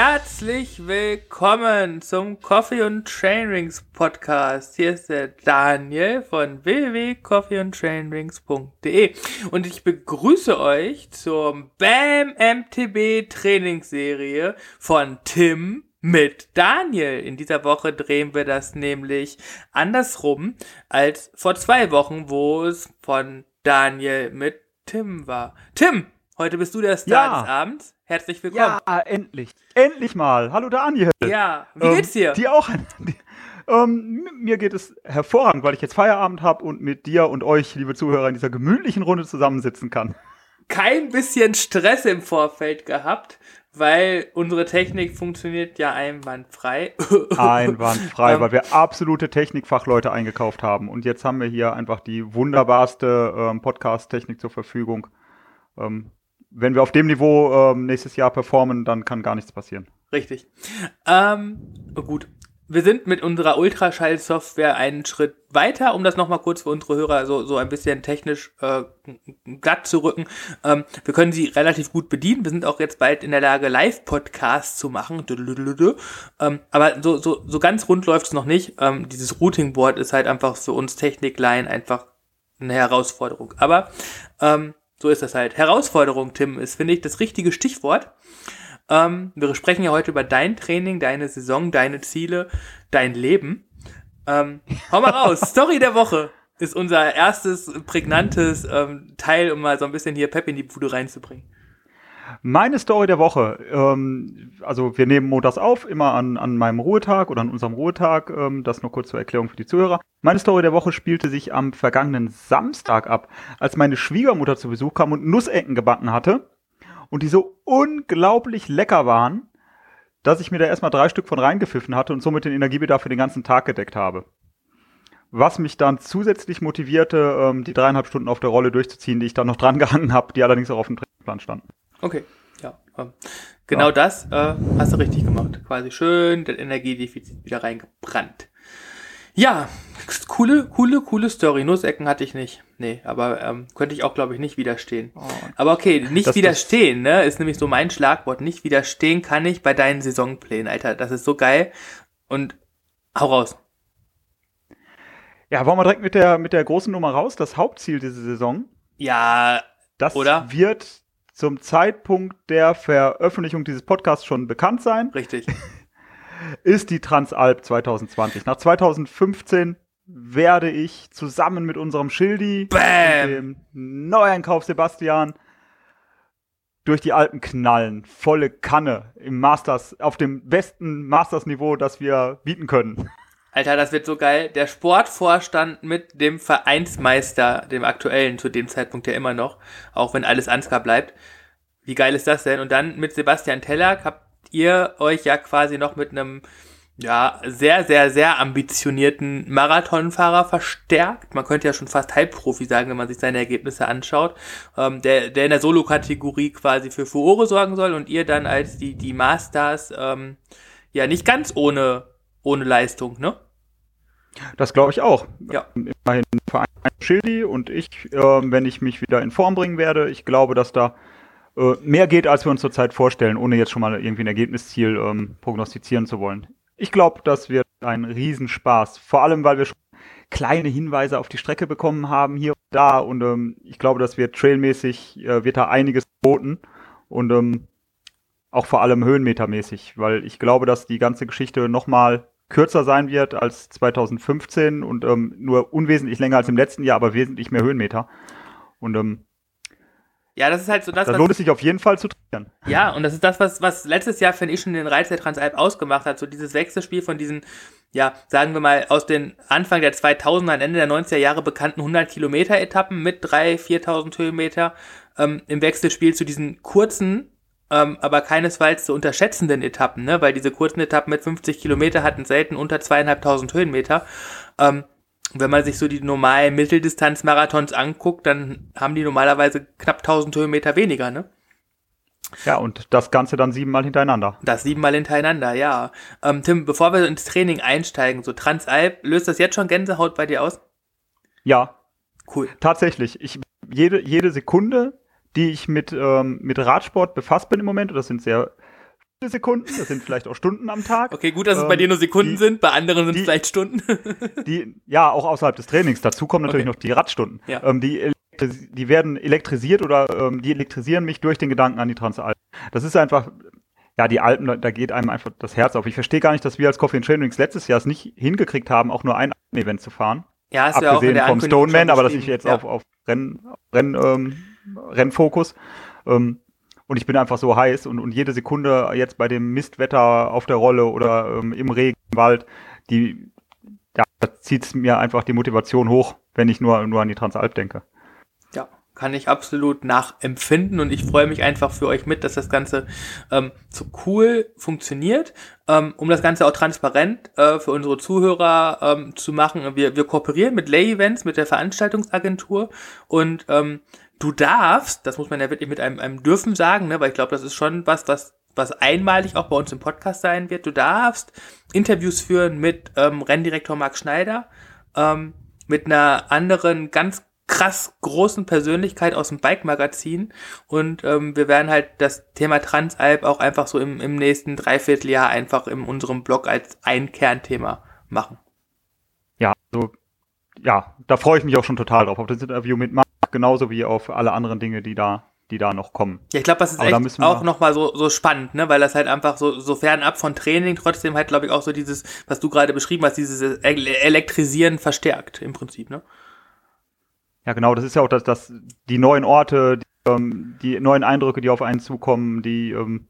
Herzlich willkommen zum Coffee und Chainrings Podcast. Hier ist der Daniel von www.coffeeandchainrings.de und ich begrüße euch zur BAM MTB Trainingsserie von Tim mit Daniel. In dieser Woche drehen wir das nämlich andersrum als vor zwei Wochen, wo es von Daniel mit Tim war. Tim, heute bist du der Star Ja. des Abends. Herzlich willkommen. Ja, endlich. Endlich mal. Hallo Daniel. Ja, wie geht's dir? Ähm, dir auch. Die, ähm, mir geht es hervorragend, weil ich jetzt Feierabend habe und mit dir und euch, liebe Zuhörer, in dieser gemütlichen Runde zusammensitzen kann. Kein bisschen Stress im Vorfeld gehabt, weil unsere Technik funktioniert ja einwandfrei. Einwandfrei, Ähm, weil wir absolute Technikfachleute eingekauft haben. Und jetzt haben wir hier einfach die wunderbarste ähm, Podcast-Technik zur Verfügung. Ähm, wenn wir auf dem Niveau ähm, nächstes Jahr performen, dann kann gar nichts passieren. Richtig. Ähm, gut. Wir sind mit unserer Ultraschall-Software einen Schritt weiter, um das nochmal kurz für unsere Hörer so, so ein bisschen technisch äh, glatt zu rücken. Ähm, wir können sie relativ gut bedienen. Wir sind auch jetzt bald in der Lage, Live-Podcasts zu machen. Ähm, aber so, so, so ganz rund läuft es noch nicht. Ähm, dieses Routing-Board ist halt einfach für uns Techniklein einfach eine Herausforderung. Aber ähm, so ist das halt. Herausforderung, Tim, ist, finde ich, das richtige Stichwort. Ähm, wir sprechen ja heute über dein Training, deine Saison, deine Ziele, dein Leben. Ähm, hau mal raus. Story der Woche ist unser erstes prägnantes ähm, Teil, um mal so ein bisschen hier Pep in die Bude reinzubringen. Meine Story der Woche, ähm, also wir nehmen montags auf, immer an, an meinem Ruhetag oder an unserem Ruhetag, ähm, das nur kurz zur Erklärung für die Zuhörer. Meine Story der Woche spielte sich am vergangenen Samstag ab, als meine Schwiegermutter zu Besuch kam und Nussecken gebacken hatte und die so unglaublich lecker waren, dass ich mir da erstmal drei Stück von reingepfiffen hatte und somit den Energiebedarf für den ganzen Tag gedeckt habe. Was mich dann zusätzlich motivierte, ähm, die dreieinhalb Stunden auf der Rolle durchzuziehen, die ich dann noch dran gehangen habe, die allerdings auch auf dem Trainingsplan standen. Okay, ja. Ähm, genau Ja. das äh, hast du richtig gemacht. Quasi schön das Energiedefizit wieder reingebrannt. Ja, coole, coole, coole Story. Nussecken hatte ich nicht. Nee, aber ähm, könnte ich auch, glaube ich, nicht widerstehen. Aber okay, nicht Das- das- widerstehen, ne, ist nämlich so mein Schlagwort. Nicht widerstehen kann ich bei deinen Saisonplänen, Alter. Das ist so geil. Und hau raus. Ja, wollen wir direkt mit der, mit der großen Nummer raus. Das Hauptziel dieser Saison, Ja, das Oder? wird zum Zeitpunkt der Veröffentlichung dieses Podcasts schon bekannt sein, richtig. ist die Transalp 2020. Nach 2015 werde ich zusammen mit unserem Schildi Bam! dem Neueinkauf Sebastian durch die Alpen knallen. Volle Kanne im Masters, auf dem besten Masters-Niveau, das wir bieten können. Alter, das wird so geil. Der Sportvorstand mit dem Vereinsmeister, dem aktuellen, zu dem Zeitpunkt ja immer noch, auch wenn alles Ansgar bleibt. Wie geil ist das denn? Und dann mit Sebastian Teller habt ihr euch ja quasi noch mit einem, ja, sehr, sehr, sehr ambitionierten Marathonfahrer verstärkt. Man könnte ja schon fast Halbprofi sagen, wenn man sich seine Ergebnisse anschaut. Ähm, der, der in der Solo-Kategorie quasi für Furore sorgen soll und ihr dann als die, die Masters, ähm, ja, nicht ganz ohne, ohne Leistung, ne? Das glaube ich auch. Ja. Immerhin Verein Schildi und ich, ähm, wenn ich mich wieder in Form bringen werde. Ich glaube, dass da äh, mehr geht, als wir uns zurzeit vorstellen, ohne jetzt schon mal irgendwie ein Ergebnisziel ähm, prognostizieren zu wollen. Ich glaube, das wird ein Riesenspaß. Vor allem, weil wir schon kleine Hinweise auf die Strecke bekommen haben, hier und da. Und ähm, ich glaube, das wird trailmäßig, äh, wird da einiges geboten. Und ähm, auch vor allem höhenmetermäßig, weil ich glaube, dass die ganze Geschichte nochmal kürzer sein wird als 2015 und ähm, nur unwesentlich länger als im letzten Jahr, aber wesentlich mehr Höhenmeter. Und ähm, Ja, das ist halt so das, da lohnt es sich auf jeden Fall zu trainieren. ja, und das ist das, was, was letztes Jahr, finde ich, schon den Reiz der Transalp ausgemacht hat. So dieses Wechselspiel von diesen, ja, sagen wir mal, aus den Anfang der 2000er, Ende der 90er Jahre bekannten 100 Kilometer Etappen mit 3.000, 4.000 Höhenmeter ähm, im Wechselspiel zu diesen kurzen, ähm, aber keinesfalls zu unterschätzenden Etappen, ne, weil diese kurzen Etappen mit 50 Kilometer hatten selten unter zweieinhalbtausend Höhenmeter. Ähm, wenn man sich so die normalen Mitteldistanz-Marathons anguckt, dann haben die normalerweise knapp 1000 Höhenmeter weniger, ne? Ja, und das Ganze dann siebenmal hintereinander. Das siebenmal hintereinander, ja. Ähm, Tim, bevor wir ins Training einsteigen, so Transalp, löst das jetzt schon Gänsehaut bei dir aus? Ja, Cool. tatsächlich. Ich, jede, jede Sekunde, die ich mit, ähm, mit Radsport befasst bin im Moment, und das sind sehr Sekunden, das sind vielleicht auch Stunden am Tag. Okay, gut, dass es bei dir nur Sekunden die, sind, bei anderen sind es vielleicht Stunden. die, ja, auch außerhalb des Trainings. Dazu kommen natürlich okay. noch die Radstunden. Ja. Ähm, die, die werden elektrisiert oder ähm, die elektrisieren mich durch den Gedanken an die Transalp. Das ist einfach, ja, die Alpen, da geht einem einfach das Herz auf. Ich verstehe gar nicht, dass wir als Coffee and Trainings letztes Jahr es nicht hingekriegt haben, auch nur ein Event zu fahren. Ja, ist Abgesehen ja auch in der vom Stoneman, aber das ist jetzt ja. auf, auf Renn, Renn, ähm, Rennfokus. Ähm, und ich bin einfach so heiß und, und jede Sekunde jetzt bei dem Mistwetter auf der Rolle oder ähm, im Regen, im Wald, die, ja, da zieht mir einfach die Motivation hoch, wenn ich nur, nur an die Transalp denke. Ja, kann ich absolut nachempfinden und ich freue mich einfach für euch mit, dass das Ganze ähm, so cool funktioniert. Ähm, um das Ganze auch transparent äh, für unsere Zuhörer ähm, zu machen, wir, wir kooperieren mit Lay Events, mit der Veranstaltungsagentur und ähm, du darfst, das muss man ja wirklich mit einem, einem dürfen sagen, ne, weil ich glaube, das ist schon was, was, was einmalig auch bei uns im Podcast sein wird. Du darfst Interviews führen mit ähm, Renndirektor Marc Schneider, ähm, mit einer anderen ganz krass großen Persönlichkeit aus dem Bike-Magazin und ähm, wir werden halt das Thema Transalp auch einfach so im, im nächsten Dreivierteljahr einfach in unserem Blog als ein Kernthema machen. Ja, so, ja, da freue ich mich auch schon total drauf, auf das Interview mit Marc genauso wie auf alle anderen Dinge, die da die da noch kommen. Ja, ich glaube, das ist Aber echt auch nochmal so, so spannend, ne? weil das halt einfach so, so fernab von Training trotzdem halt, glaube ich, auch so dieses, was du gerade beschrieben hast, dieses Elektrisieren verstärkt im Prinzip, ne? Ja, genau, das ist ja auch das, das die neuen Orte, die, ähm, die neuen Eindrücke, die auf einen zukommen, die, ähm,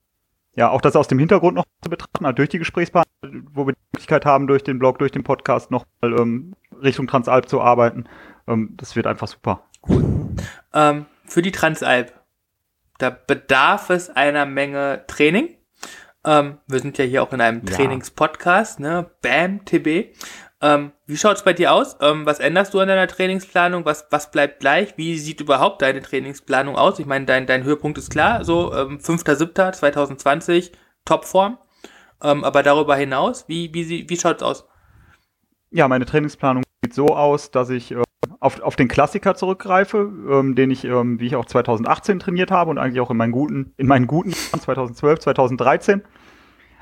ja, auch das aus dem Hintergrund noch zu betrachten, halt durch die Gesprächspartner, wo wir die Möglichkeit haben, durch den Blog, durch den Podcast noch mal ähm, Richtung Transalp zu arbeiten. Ähm, das wird einfach super. Cool. Ähm, für die Transalp, da bedarf es einer Menge Training. Ähm, wir sind ja hier auch in einem ja. Trainingspodcast, ne? BAM TB. Ähm, wie schaut's bei dir aus? Ähm, was änderst du an deiner Trainingsplanung? Was, was bleibt gleich? Wie sieht überhaupt deine Trainingsplanung aus? Ich meine, dein, dein Höhepunkt ist klar, so ähm, 5.7.2020, Topform. Ähm, aber darüber hinaus, wie, wie, wie schaut's aus? Ja, meine Trainingsplanung sieht so aus, dass ich äh, auf, auf den Klassiker zurückgreife, ähm, den ich, ähm, wie ich auch 2018 trainiert habe und eigentlich auch in meinen guten, in meinen guten Jahren 2012, 2013,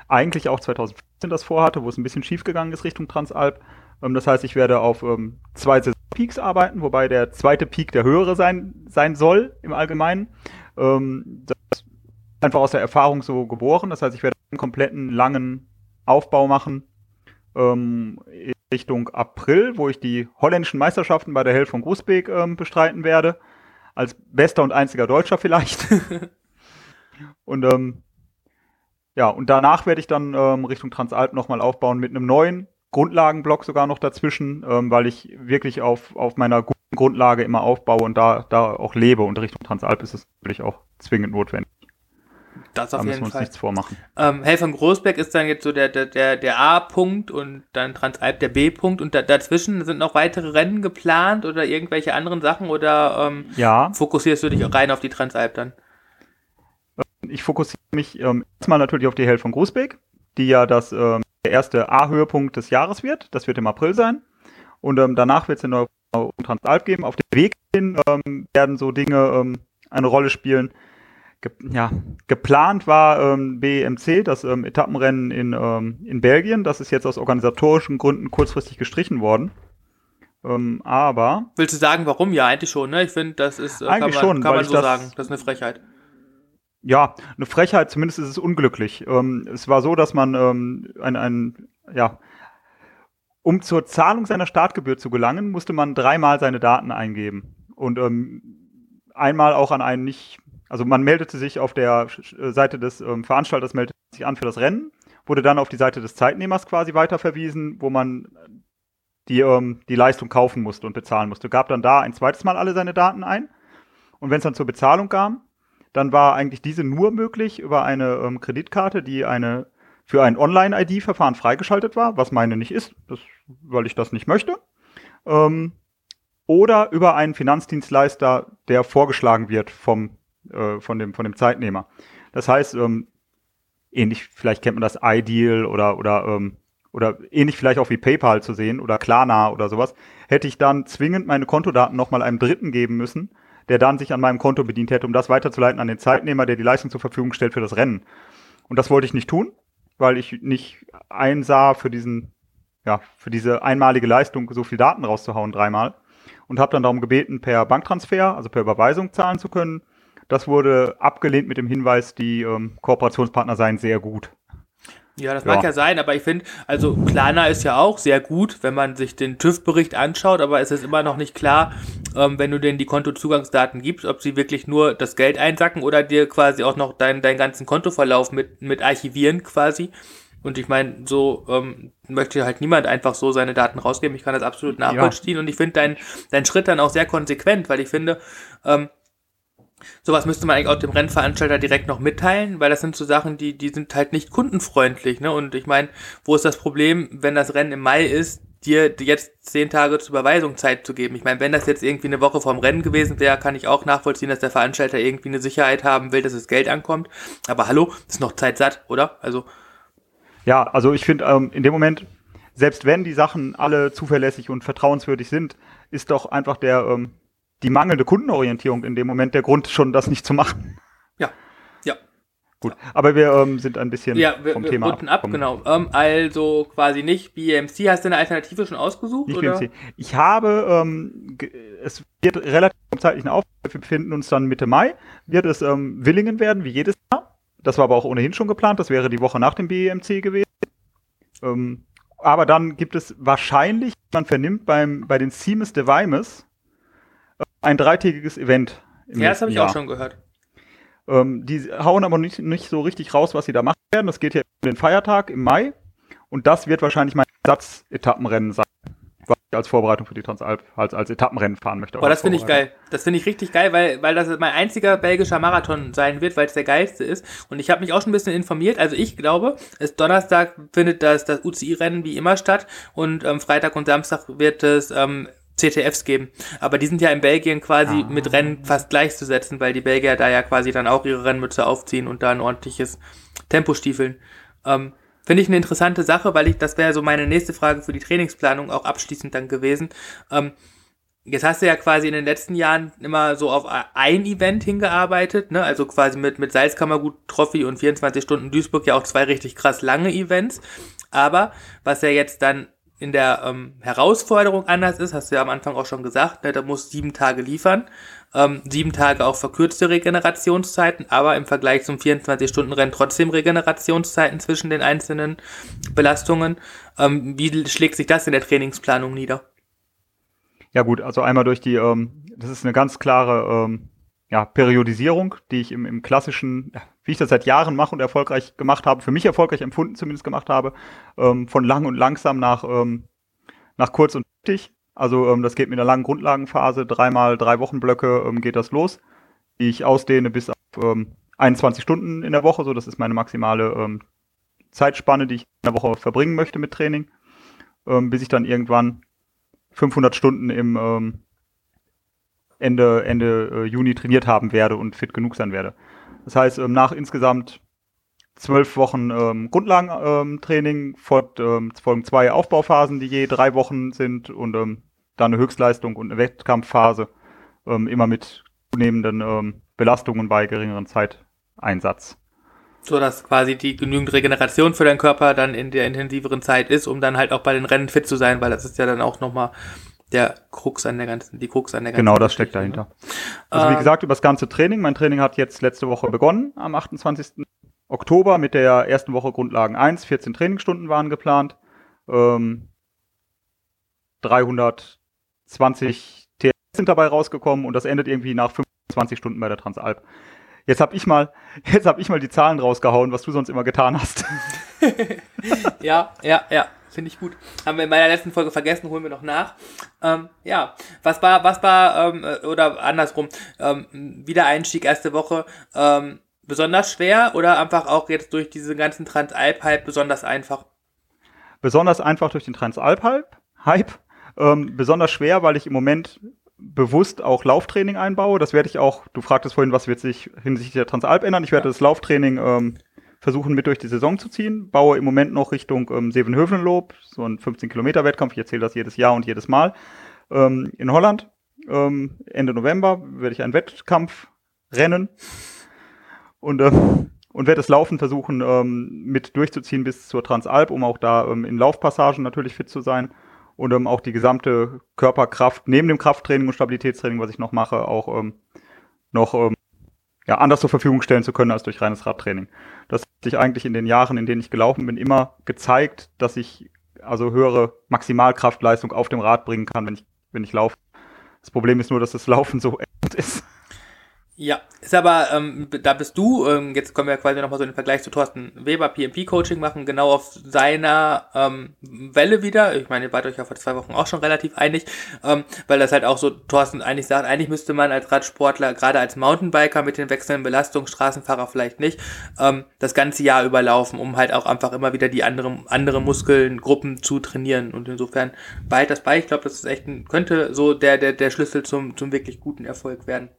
eigentlich auch 2015 das vorhatte, wo es ein bisschen schief gegangen ist Richtung Transalp. Ähm, das heißt, ich werde auf ähm, zwei Peaks arbeiten, wobei der zweite Peak der höhere sein, sein soll im Allgemeinen. Ähm, das ist einfach aus der Erfahrung so geboren. Das heißt, ich werde einen kompletten langen Aufbau machen ähm, Richtung April, wo ich die holländischen Meisterschaften bei der Hell von Groesbeek ähm, bestreiten werde. Als bester und einziger Deutscher vielleicht. und ähm, ja, und danach werde ich dann ähm, Richtung Transalp nochmal aufbauen mit einem neuen Grundlagenblock sogar noch dazwischen, ähm, weil ich wirklich auf, auf meiner guten Grundlage immer aufbaue und da, da auch lebe. Und Richtung Transalp ist es natürlich auch zwingend notwendig. Das auf da jeden wir uns Fall. nichts vormachen. Ähm, Hell von Großberg ist dann jetzt so der, der, der, der A-Punkt und dann Transalp der B-Punkt und da, dazwischen sind noch weitere Rennen geplant oder irgendwelche anderen Sachen oder ähm, ja. fokussierst du dich rein auf die Transalp dann? Ähm, ich fokussiere mich ähm, erstmal natürlich auf die Hell von Großbeck, die ja das ähm, der erste A-Höhepunkt des Jahres wird. Das wird im April sein. Und ähm, danach wird es eine Transalp geben. Auf dem Weg hin ähm, werden so Dinge ähm, eine Rolle spielen, ge ja, geplant war ähm, BMC, das ähm, Etappenrennen in, ähm, in Belgien. Das ist jetzt aus organisatorischen Gründen kurzfristig gestrichen worden. Ähm, aber. Willst du sagen, warum? Ja, eigentlich schon, ne? Ich finde, das ist, äh, eigentlich kann man, schon, kann man so das, sagen. Das ist eine Frechheit. Ja, eine Frechheit, zumindest ist es unglücklich. Ähm, es war so, dass man ähm, ein, ein, ja, um zur Zahlung seiner Startgebühr zu gelangen, musste man dreimal seine Daten eingeben. Und ähm, einmal auch an einen nicht also man meldete sich auf der äh, Seite des ähm, Veranstalters, meldete sich an für das Rennen, wurde dann auf die Seite des Zeitnehmers quasi weiterverwiesen, wo man die, ähm, die Leistung kaufen musste und bezahlen musste. Gab dann da ein zweites Mal alle seine Daten ein. Und wenn es dann zur Bezahlung kam, dann war eigentlich diese nur möglich über eine ähm, Kreditkarte, die eine für ein Online-ID-Verfahren freigeschaltet war, was meine nicht ist, das, weil ich das nicht möchte. Ähm, oder über einen Finanzdienstleister, der vorgeschlagen wird vom äh, von, dem, von dem Zeitnehmer. Das heißt, ähm, ähnlich, vielleicht kennt man das Ideal oder, oder, ähm, oder ähnlich vielleicht auch wie PayPal zu sehen oder Klarna oder sowas, hätte ich dann zwingend meine Kontodaten nochmal einem Dritten geben müssen, der dann sich an meinem Konto bedient hätte, um das weiterzuleiten an den Zeitnehmer, der die Leistung zur Verfügung stellt für das Rennen. Und das wollte ich nicht tun, weil ich nicht einsah, für diesen, ja, für diese einmalige Leistung so viel Daten rauszuhauen dreimal. Und habe dann darum gebeten, per Banktransfer, also per Überweisung zahlen zu können. Das wurde abgelehnt mit dem Hinweis, die ähm, Kooperationspartner seien sehr gut. Ja, das ja. mag ja sein, aber ich finde, also Klarna ist ja auch sehr gut, wenn man sich den TÜV-Bericht anschaut, aber es ist immer noch nicht klar, ähm, wenn du denen die Kontozugangsdaten gibst, ob sie wirklich nur das Geld einsacken oder dir quasi auch noch deinen deinen ganzen Kontoverlauf mit, mit archivieren quasi. Und ich meine, so ähm, möchte halt niemand einfach so seine Daten rausgeben. Ich kann das absolut nachvollziehen ja. und ich finde deinen dein Schritt dann auch sehr konsequent, weil ich finde, ähm, Sowas müsste man eigentlich auch dem Rennveranstalter direkt noch mitteilen, weil das sind so Sachen, die, die sind halt nicht kundenfreundlich, ne? Und ich meine, wo ist das Problem, wenn das Rennen im Mai ist, dir jetzt zehn Tage zur Überweisung Zeit zu geben? Ich meine, wenn das jetzt irgendwie eine Woche vorm Rennen gewesen wäre, kann ich auch nachvollziehen, dass der Veranstalter irgendwie eine Sicherheit haben will, dass das Geld ankommt. Aber hallo, ist noch Zeit satt, oder? Also. Ja, also ich finde, ähm, in dem Moment, selbst wenn die Sachen alle zuverlässig und vertrauenswürdig sind, ist doch einfach der, ähm, die mangelnde Kundenorientierung in dem Moment der Grund, schon das nicht zu machen. Ja, ja. Gut, aber wir ähm, sind ein bisschen ja, wir, vom wir Thema ab. Genau. Ähm, also quasi nicht BMC. Hast du eine Alternative schon ausgesucht? Nicht oder? BMC. Ich habe, ähm, es wird relativ im zeitlichen Aufbau, wir befinden uns dann Mitte Mai, wird es ähm, Willingen werden, wie jedes Jahr. Das war aber auch ohnehin schon geplant, das wäre die Woche nach dem BMC gewesen. Ähm, aber dann gibt es wahrscheinlich, man vernimmt beim, bei den Siemes de Weimes, ein dreitägiges Event. ja, das habe ich auch schon gehört. Ähm, die hauen aber nicht, nicht so richtig raus, was sie da machen werden. Das geht ja um den Feiertag im Mai. Und das wird wahrscheinlich mein Satz-Etappenrennen sein, was ich als Vorbereitung für die Transalp als, als Etappenrennen fahren möchte. Boah, das finde ich geil. Das finde ich richtig geil, weil, weil das mein einziger belgischer Marathon sein wird, weil es der geilste ist. Und ich habe mich auch schon ein bisschen informiert. Also ich glaube, es Donnerstag findet das, das UCI-Rennen wie immer statt und ähm, Freitag und Samstag wird es ähm, CTFs geben. Aber die sind ja in Belgien quasi ah. mit Rennen fast gleichzusetzen, weil die Belgier da ja quasi dann auch ihre Rennmütze aufziehen und da ein ordentliches Tempo stiefeln. Ähm, Finde ich eine interessante Sache, weil ich, das wäre so meine nächste Frage für die Trainingsplanung auch abschließend dann gewesen. Ähm, jetzt hast du ja quasi in den letzten Jahren immer so auf ein Event hingearbeitet, ne? Also quasi mit, mit Salzkammergut, Trophy und 24 Stunden Duisburg ja auch zwei richtig krass lange Events. Aber was ja jetzt dann in der ähm, Herausforderung anders ist, hast du ja am Anfang auch schon gesagt, ne, da muss sieben Tage liefern. Ähm, sieben Tage auch verkürzte Regenerationszeiten, aber im Vergleich zum 24-Stunden-Rennen trotzdem Regenerationszeiten zwischen den einzelnen Belastungen. Ähm, wie schlägt sich das in der Trainingsplanung nieder? Ja gut, also einmal durch die, ähm, das ist eine ganz klare ähm, ja, Periodisierung, die ich im, im klassischen, wie ich das seit Jahren mache und erfolgreich gemacht habe, für mich erfolgreich empfunden zumindest gemacht habe, ähm, von lang und langsam nach, ähm, nach kurz und heftig. Also ähm, das geht mit einer langen Grundlagenphase, dreimal drei Wochenblöcke ähm, geht das los, die ich ausdehne bis auf ähm, 21 Stunden in der Woche, so das ist meine maximale ähm, Zeitspanne, die ich in der Woche verbringen möchte mit Training, ähm, bis ich dann irgendwann 500 Stunden im ähm, Ende, Ende äh, Juni trainiert haben werde und fit genug sein werde. Das heißt, ähm, nach insgesamt zwölf Wochen ähm, Grundlagentraining ähm, ähm, folgen zwei Aufbauphasen, die je drei Wochen sind und ähm, dann eine Höchstleistung und eine Wettkampfphase, immer mit zunehmenden Belastungen bei geringeren Zeiteinsatz. So dass quasi die genügend Regeneration für deinen Körper dann in der intensiveren Zeit ist, um dann halt auch bei den Rennen fit zu sein, weil das ist ja dann auch nochmal der Krux an der ganzen, die Krux an der ganzen Genau, das steckt dahinter. Ne? Also wie ähm, gesagt, über das ganze Training. Mein Training hat jetzt letzte Woche begonnen, am 28. Oktober mit der ersten Woche Grundlagen 1. 14 Trainingsstunden waren geplant. Ähm, 320 TS sind dabei rausgekommen und das endet irgendwie nach 25 Stunden bei der Transalp. Jetzt habe ich mal, jetzt habe ich mal die Zahlen rausgehauen, was du sonst immer getan hast. ja, ja, ja. Finde ich gut. Haben wir in meiner letzten Folge vergessen, holen wir noch nach. Ähm, ja, was war, was war, ähm, äh, oder andersrum, ähm, Wiedereinstieg erste Woche, ähm, besonders schwer oder einfach auch jetzt durch diese ganzen Transalp-Hype besonders einfach? Besonders einfach durch den Transalp-Hype. Ähm, besonders schwer, weil ich im Moment bewusst auch Lauftraining einbaue. Das werde ich auch, du fragtest vorhin, was wird sich hinsichtlich der Transalp ändern. Ich werde ja. das Lauftraining ähm, versuchen mit durch die Saison zu ziehen. Baue im Moment noch Richtung ähm, Sevenhövenlob, so ein 15-Kilometer-Wettkampf. Ich erzähle das jedes Jahr und jedes Mal. Ähm, in Holland, ähm, Ende November, werde ich einen Wettkampf rennen. Und, äh, und werde das Laufen versuchen ähm, mit durchzuziehen bis zur Transalp, um auch da ähm, in Laufpassagen natürlich fit zu sein und ähm, auch die gesamte Körperkraft neben dem Krafttraining und Stabilitätstraining, was ich noch mache, auch ähm, noch ja, anders zur Verfügung stellen zu können als durch reines Radtraining. Das hat sich eigentlich in den Jahren, in denen ich gelaufen bin, immer gezeigt, dass ich also höhere Maximalkraftleistung auf dem Rad bringen kann, wenn ich, wenn ich laufe. Das Problem ist nur, dass das Laufen so ist. Ja, ist aber, ähm, da bist du, ähm, jetzt können wir quasi nochmal so den Vergleich zu Thorsten Weber, PMP-Coaching machen, genau auf seiner ähm, Welle wieder. Ich meine, ihr wart euch ja vor zwei Wochen auch schon relativ einig, ähm, weil das halt auch so Thorsten eigentlich sagt, eigentlich müsste man als Radsportler, gerade als Mountainbiker mit den wechselnden Belastungen, Straßenfahrer vielleicht nicht, ähm, das ganze Jahr überlaufen, um halt auch einfach immer wieder die anderen andere Muskelgruppen zu trainieren. Und insofern behalt das bei. Ich glaube, das ist echt ein, könnte so der, der, der Schlüssel zum, zum wirklich guten Erfolg werden.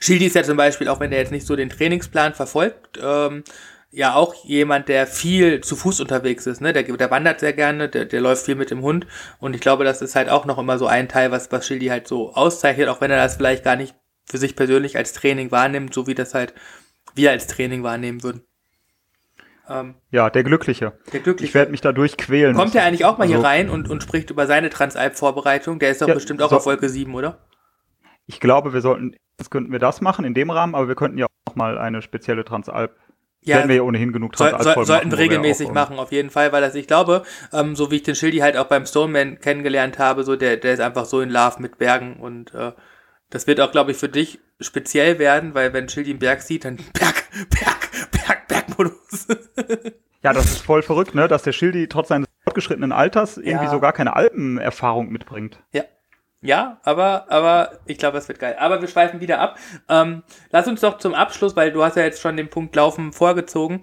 Schildi ist ja zum Beispiel, auch wenn er jetzt nicht so den Trainingsplan verfolgt, ähm, ja auch jemand, der viel zu Fuß unterwegs ist. Ne? Der, der wandert sehr gerne, der, der läuft viel mit dem Hund. Und ich glaube, das ist halt auch noch immer so ein Teil, was, was Schildi halt so auszeichnet, auch wenn er das vielleicht gar nicht für sich persönlich als Training wahrnimmt, so wie das halt wir als Training wahrnehmen würden. Ähm, ja, der Glückliche. Der Glückliche. Ich werde mich dadurch quälen. Kommt er eigentlich auch mal also, hier rein und, und spricht über seine Transalp-Vorbereitung? Der ist doch ja, bestimmt auch so, auf Wolke 7, oder? Ich glaube, wir sollten Jetzt könnten wir das machen in dem Rahmen, aber wir könnten ja auch mal eine spezielle Transalp ja, werden wir ja ohnehin genug Transalp soll, soll, Sollten wir regelmäßig wir machen, auf jeden Fall, weil das, ich glaube, ähm, so wie ich den Schildi halt auch beim Stoneman kennengelernt habe, so der, der ist einfach so in Love mit Bergen und äh, das wird auch, glaube ich, für dich speziell werden, weil wenn Schildi einen Berg sieht, dann Berg, Berg, Berg, Bergmodus. ja, das ist voll verrückt, ne, dass der Schildi trotz seines fortgeschrittenen Alters irgendwie ja. so gar keine Alpenerfahrung mitbringt. Ja, ja, aber, aber ich glaube, es wird geil. Aber wir schweifen wieder ab. Ähm, lass uns doch zum Abschluss, weil du hast ja jetzt schon den Punkt Laufen vorgezogen,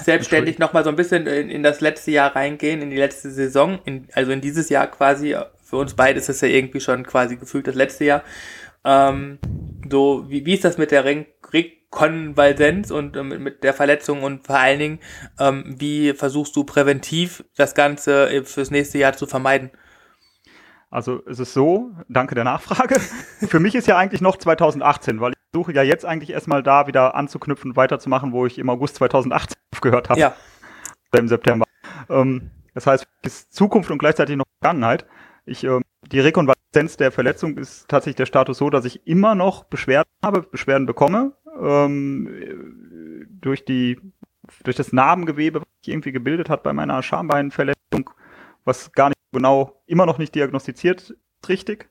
selbstständig nochmal so ein bisschen in, in, das letzte Jahr reingehen, in die letzte Saison, in, also in dieses Jahr quasi. Für uns beide ist es ja irgendwie schon quasi gefühlt das letzte Jahr. Ähm, so, wie, wie ist das mit der Re Rekonvaleszenz und äh, mit, mit der Verletzung und vor allen Dingen, ähm, wie versuchst du präventiv das Ganze äh, fürs nächste Jahr zu vermeiden? Also es ist so, danke der Nachfrage. Für mich ist ja eigentlich noch 2018, weil ich suche ja jetzt eigentlich erstmal da wieder anzuknüpfen und weiterzumachen, wo ich im August 2018 aufgehört habe. Ja. Im September. Ähm, das heißt, es ist Zukunft und gleichzeitig noch Vergangenheit. Ich, ähm, die Rekonvaleszenz der Verletzung ist tatsächlich der Status so, dass ich immer noch Beschwerden habe, Beschwerden bekomme. Ähm, durch die, durch das Narbengewebe, was sich irgendwie gebildet hat bei meiner Schambeinverletzung, was gar nicht genau immer noch nicht diagnostiziert richtig.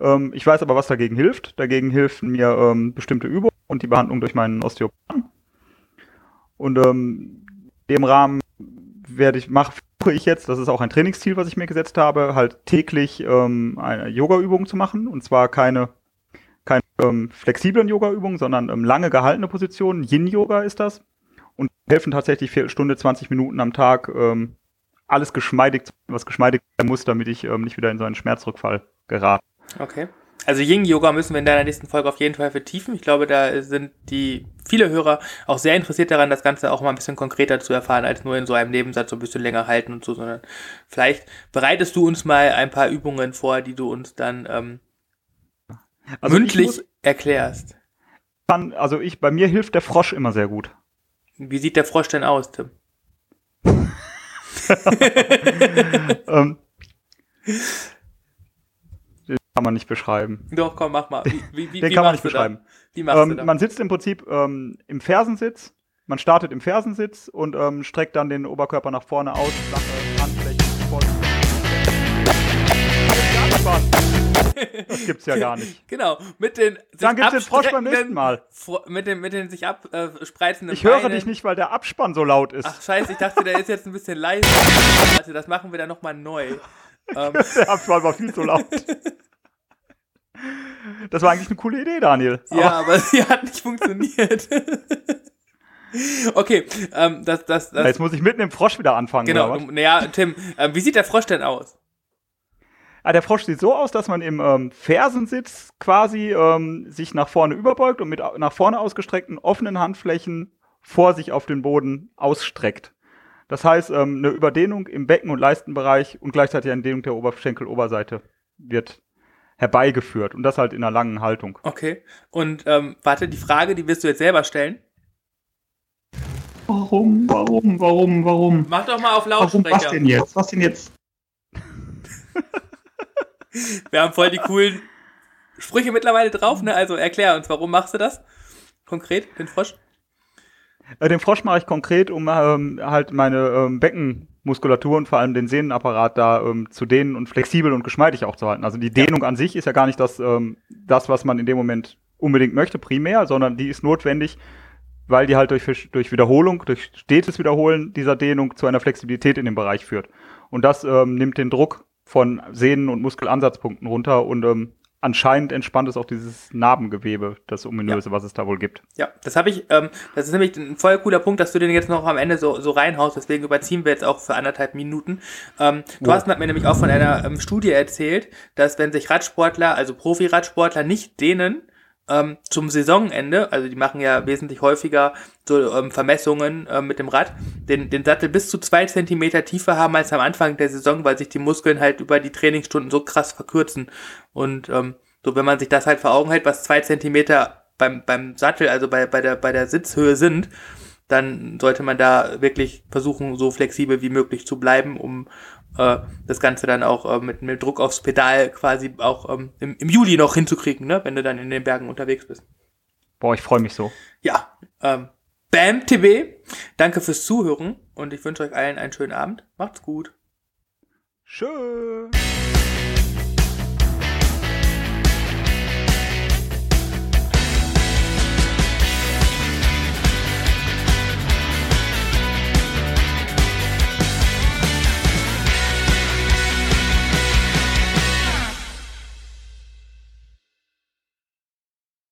Ähm, ich weiß aber, was dagegen hilft. Dagegen helfen mir ähm, bestimmte Übungen und die Behandlung durch meinen Osteopathen. Und ähm, dem Rahmen werde ich mache ich jetzt, das ist auch ein Trainingsziel, was ich mir gesetzt habe, halt täglich ähm, eine Yoga-Übung zu machen. Und zwar keine, keine ähm, flexiblen Yoga-Übungen, sondern ähm, lange gehaltene Positionen. Yin-Yoga ist das. Und helfen tatsächlich Stunde 20 Minuten am Tag ähm, alles geschmeidig, was geschmeidig sein muss, damit ich ähm, nicht wieder in so einen Schmerzrückfall gerate. Okay. Also Yin Yoga müssen wir in deiner nächsten Folge auf jeden Fall vertiefen. Ich glaube, da sind die viele Hörer auch sehr interessiert daran, das Ganze auch mal ein bisschen konkreter zu erfahren, als nur in so einem Nebensatz so ein bisschen länger halten und so, sondern vielleicht bereitest du uns mal ein paar Übungen vor, die du uns dann ähm, also mündlich muss, erklärst. also ich, bei mir hilft der Frosch immer sehr gut. Wie sieht der Frosch denn aus, Tim? ähm, den kann man nicht beschreiben. Doch, komm, mach mal. Wie, wie, den wie kann man nicht beschreiben. Wie ähm? Man sitzt im Prinzip ähm, im Fersensitz. Man startet im Fersensitz und ähm, streckt dann den Oberkörper nach vorne aus, flache Handflächen voll. Das gibt's ja gar nicht. Genau, mit den Dann gibt's den Frosch beim nächsten Mal. Mit den, mit den sich abspreizenden äh, Ich höre Beinen. dich nicht, weil der Abspann so laut ist. Ach scheiße, ich dachte, der ist jetzt ein bisschen leise. Warte, das machen wir dann nochmal neu. Ähm. der Abspann war viel zu laut. Das war eigentlich eine coole Idee, Daniel. Ja, aber, aber sie hat nicht funktioniert. Okay, ähm, das, das, das. Jetzt muss ich mitten im Frosch wieder anfangen. Genau, naja, Tim, äh, wie sieht der Frosch denn aus? Ah, der Frosch sieht so aus, dass man im ähm, Fersensitz quasi ähm, sich nach vorne überbeugt und mit nach vorne ausgestreckten offenen Handflächen vor sich auf den Boden ausstreckt. Das heißt, ähm, eine Überdehnung im Becken- und Leistenbereich und gleichzeitig eine Dehnung der Oberschenkeloberseite wird herbeigeführt und das halt in einer langen Haltung. Okay. Und ähm, warte, die Frage, die wirst du jetzt selber stellen? Warum, warum, warum, warum? Mach doch mal auf Lautsprecher. Warum, was denn jetzt? Was denn jetzt? Wir haben voll die coolen Sprüche mittlerweile drauf, ne? Also erklär uns, warum machst du das? Konkret, den Frosch? Äh, den Frosch mache ich konkret, um ähm, halt meine ähm, Beckenmuskulatur und vor allem den Sehnenapparat da ähm, zu dehnen und flexibel und geschmeidig auch zu halten. Also die Dehnung ja. an sich ist ja gar nicht das, ähm, das, was man in dem Moment unbedingt möchte, primär, sondern die ist notwendig, weil die halt durch, durch Wiederholung, durch stetes Wiederholen dieser Dehnung zu einer Flexibilität in dem Bereich führt. Und das ähm, nimmt den Druck von Sehnen- und Muskelansatzpunkten runter und ähm, anscheinend entspannt es auch dieses Narbengewebe, das ominöse, ja. was es da wohl gibt. Ja, das habe ich, ähm, das ist nämlich ein voll cooler Punkt, dass du den jetzt noch am Ende so, so reinhaust, deswegen überziehen wir jetzt auch für anderthalb Minuten. Ähm, Thorsten oh. hat mir nämlich auch von einer ähm, Studie erzählt, dass wenn sich Radsportler, also Profi-Radsportler nicht dehnen, ähm, zum Saisonende, also die machen ja wesentlich häufiger so ähm, Vermessungen ähm, mit dem Rad, den, den Sattel bis zu zwei Zentimeter tiefer haben als am Anfang der Saison, weil sich die Muskeln halt über die Trainingsstunden so krass verkürzen. Und ähm, so, wenn man sich das halt vor Augen hält, was zwei Zentimeter beim, beim Sattel, also bei, bei, der, bei der Sitzhöhe sind, dann sollte man da wirklich versuchen, so flexibel wie möglich zu bleiben, um äh, das Ganze dann auch äh, mit, mit Druck aufs Pedal quasi auch ähm, im, im Juli noch hinzukriegen, ne? wenn du dann in den Bergen unterwegs bist. Boah, ich freue mich so. Ja, ähm, Bam TB, danke fürs Zuhören und ich wünsche euch allen einen schönen Abend. Macht's gut. Tschüss.